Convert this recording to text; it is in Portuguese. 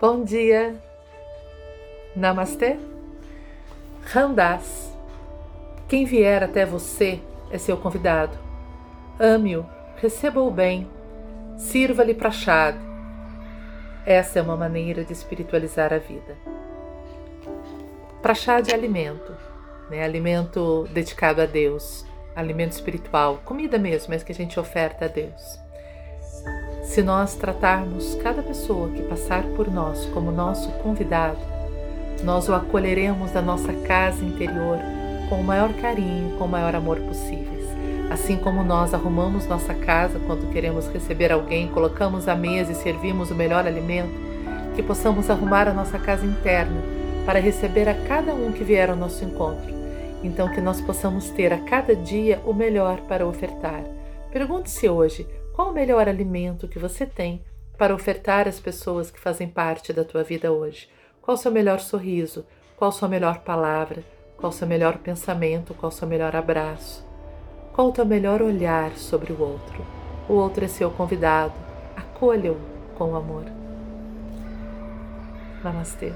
Bom dia. Namastê. Randas. Quem vier até você é seu convidado. Ame-o, receba-o bem, sirva-lhe prachad. Essa é uma maneira de espiritualizar a vida. Prachad é alimento, né? alimento dedicado a Deus, alimento espiritual, comida mesmo, mas que a gente oferta a Deus. Se nós tratarmos cada pessoa que passar por nós como nosso convidado, nós o acolheremos da nossa casa interior com o maior carinho, com o maior amor possíveis. Assim como nós arrumamos nossa casa quando queremos receber alguém, colocamos a mesa e servimos o melhor alimento, que possamos arrumar a nossa casa interna para receber a cada um que vier ao nosso encontro. Então, que nós possamos ter a cada dia o melhor para ofertar. Pergunte-se hoje qual o melhor alimento que você tem para ofertar às pessoas que fazem parte da tua vida hoje. Qual o seu melhor sorriso? Qual a sua melhor palavra? Qual o seu melhor pensamento? Qual o seu melhor abraço? Qual o teu melhor olhar sobre o outro? O outro é seu convidado. Acolha-o com amor. Namastê.